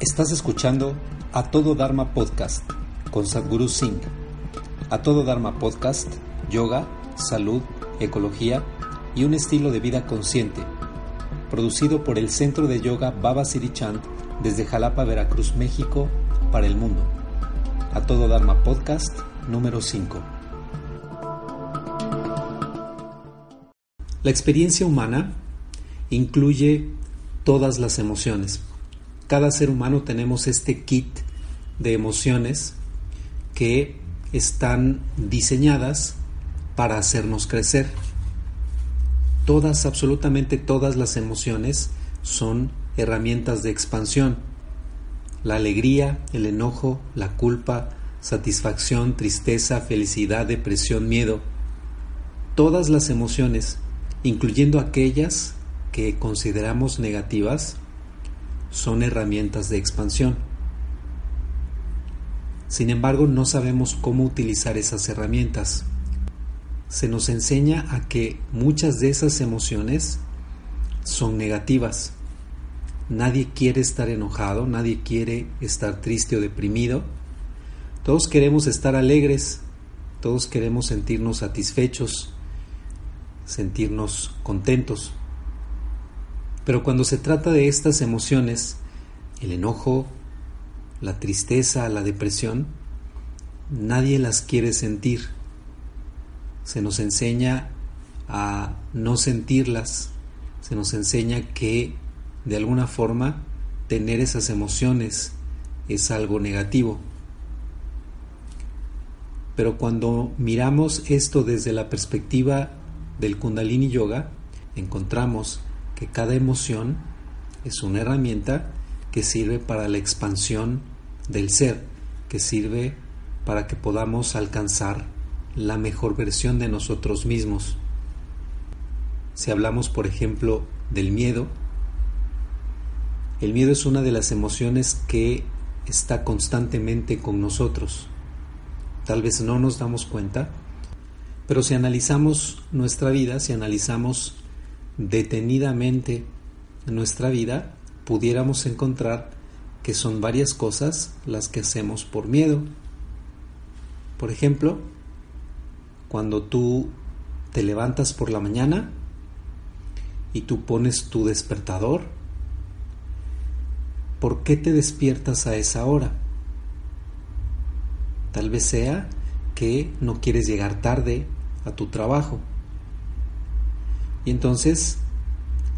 Estás escuchando A Todo Dharma Podcast con Sadhguru Singh. A Todo Dharma Podcast, yoga, salud, ecología y un estilo de vida consciente. Producido por el Centro de Yoga Baba Sirichand desde Jalapa, Veracruz, México, para el mundo. A Todo Dharma Podcast número 5. La experiencia humana incluye todas las emociones. Cada ser humano tenemos este kit de emociones que están diseñadas para hacernos crecer. Todas, absolutamente todas las emociones son herramientas de expansión. La alegría, el enojo, la culpa, satisfacción, tristeza, felicidad, depresión, miedo. Todas las emociones, incluyendo aquellas que consideramos negativas son herramientas de expansión. Sin embargo, no sabemos cómo utilizar esas herramientas. Se nos enseña a que muchas de esas emociones son negativas. Nadie quiere estar enojado, nadie quiere estar triste o deprimido. Todos queremos estar alegres, todos queremos sentirnos satisfechos, sentirnos contentos. Pero cuando se trata de estas emociones, el enojo, la tristeza, la depresión, nadie las quiere sentir. Se nos enseña a no sentirlas, se nos enseña que de alguna forma tener esas emociones es algo negativo. Pero cuando miramos esto desde la perspectiva del kundalini yoga, encontramos cada emoción es una herramienta que sirve para la expansión del ser, que sirve para que podamos alcanzar la mejor versión de nosotros mismos. Si hablamos, por ejemplo, del miedo, el miedo es una de las emociones que está constantemente con nosotros. Tal vez no nos damos cuenta, pero si analizamos nuestra vida, si analizamos detenidamente en nuestra vida, pudiéramos encontrar que son varias cosas las que hacemos por miedo. Por ejemplo, cuando tú te levantas por la mañana y tú pones tu despertador, ¿por qué te despiertas a esa hora? Tal vez sea que no quieres llegar tarde a tu trabajo y entonces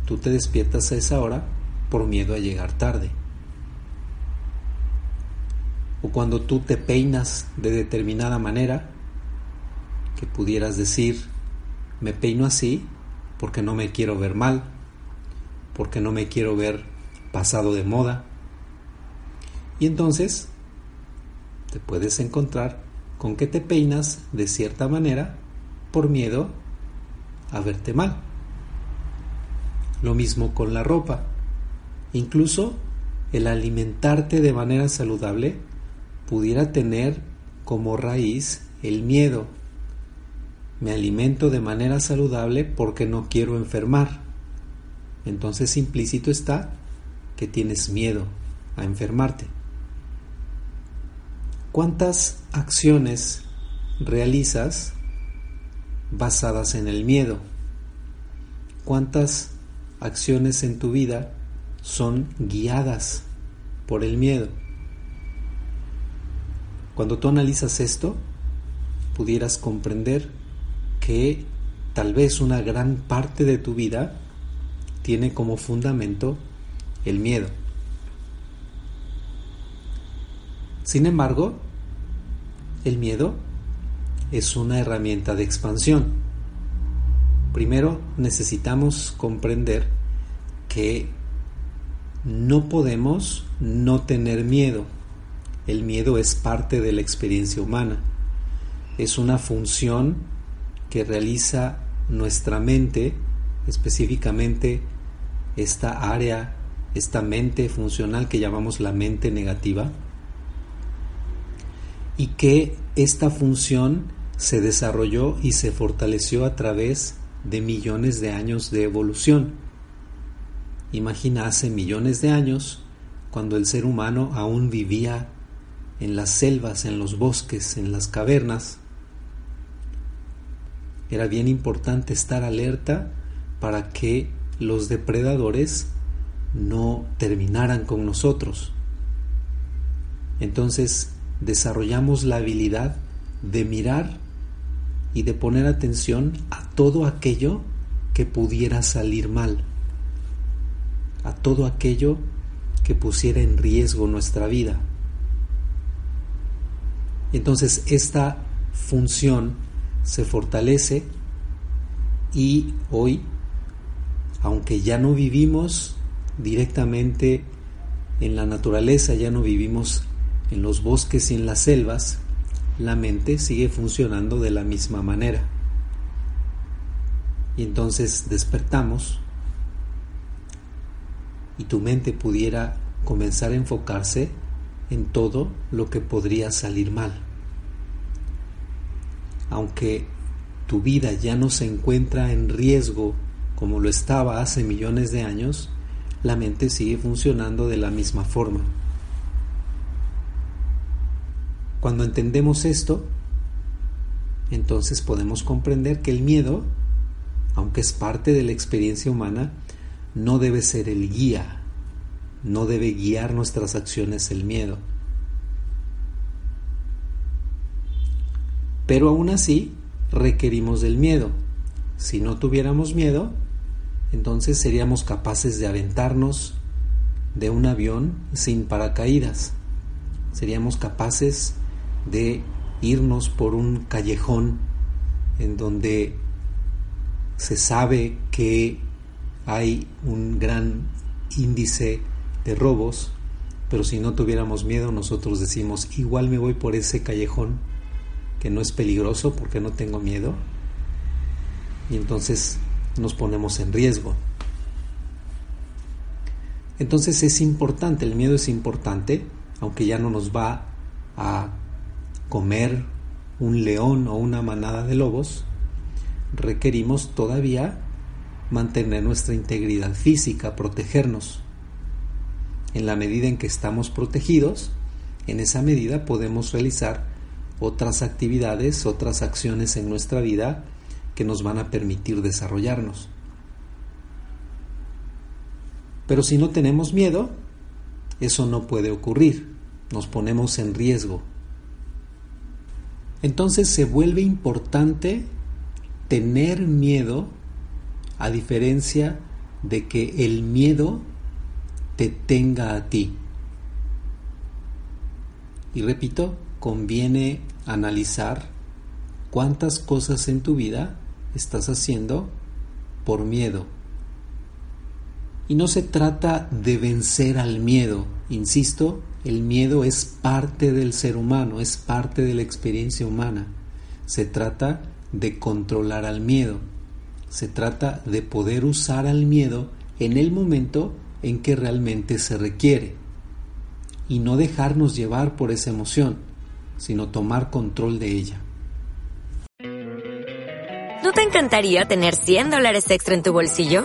tú te despiertas a esa hora por miedo a llegar tarde. O cuando tú te peinas de determinada manera, que pudieras decir, me peino así porque no me quiero ver mal, porque no me quiero ver pasado de moda. Y entonces te puedes encontrar con que te peinas de cierta manera por miedo a verte mal. Lo mismo con la ropa. Incluso el alimentarte de manera saludable pudiera tener como raíz el miedo. Me alimento de manera saludable porque no quiero enfermar. Entonces implícito está que tienes miedo a enfermarte. ¿Cuántas acciones realizas basadas en el miedo? ¿Cuántas acciones en tu vida son guiadas por el miedo. Cuando tú analizas esto, pudieras comprender que tal vez una gran parte de tu vida tiene como fundamento el miedo. Sin embargo, el miedo es una herramienta de expansión. Primero necesitamos comprender que no podemos no tener miedo. El miedo es parte de la experiencia humana. Es una función que realiza nuestra mente, específicamente esta área, esta mente funcional que llamamos la mente negativa, y que esta función se desarrolló y se fortaleció a través de millones de años de evolución. Imagina hace millones de años, cuando el ser humano aún vivía en las selvas, en los bosques, en las cavernas, era bien importante estar alerta para que los depredadores no terminaran con nosotros. Entonces desarrollamos la habilidad de mirar y de poner atención a todo aquello que pudiera salir mal a todo aquello que pusiera en riesgo nuestra vida. Entonces esta función se fortalece y hoy, aunque ya no vivimos directamente en la naturaleza, ya no vivimos en los bosques y en las selvas, la mente sigue funcionando de la misma manera. Y entonces despertamos y tu mente pudiera comenzar a enfocarse en todo lo que podría salir mal. Aunque tu vida ya no se encuentra en riesgo como lo estaba hace millones de años, la mente sigue funcionando de la misma forma. Cuando entendemos esto, entonces podemos comprender que el miedo, aunque es parte de la experiencia humana, no debe ser el guía, no debe guiar nuestras acciones el miedo. Pero aún así requerimos del miedo. Si no tuviéramos miedo, entonces seríamos capaces de aventarnos de un avión sin paracaídas. Seríamos capaces de irnos por un callejón en donde se sabe que hay un gran índice de robos, pero si no tuviéramos miedo nosotros decimos, igual me voy por ese callejón que no es peligroso porque no tengo miedo, y entonces nos ponemos en riesgo. Entonces es importante, el miedo es importante, aunque ya no nos va a comer un león o una manada de lobos, requerimos todavía mantener nuestra integridad física, protegernos. En la medida en que estamos protegidos, en esa medida podemos realizar otras actividades, otras acciones en nuestra vida que nos van a permitir desarrollarnos. Pero si no tenemos miedo, eso no puede ocurrir, nos ponemos en riesgo. Entonces se vuelve importante tener miedo a diferencia de que el miedo te tenga a ti. Y repito, conviene analizar cuántas cosas en tu vida estás haciendo por miedo. Y no se trata de vencer al miedo, insisto, el miedo es parte del ser humano, es parte de la experiencia humana. Se trata de controlar al miedo. Se trata de poder usar al miedo en el momento en que realmente se requiere y no dejarnos llevar por esa emoción, sino tomar control de ella. ¿No te encantaría tener 100 dólares extra en tu bolsillo?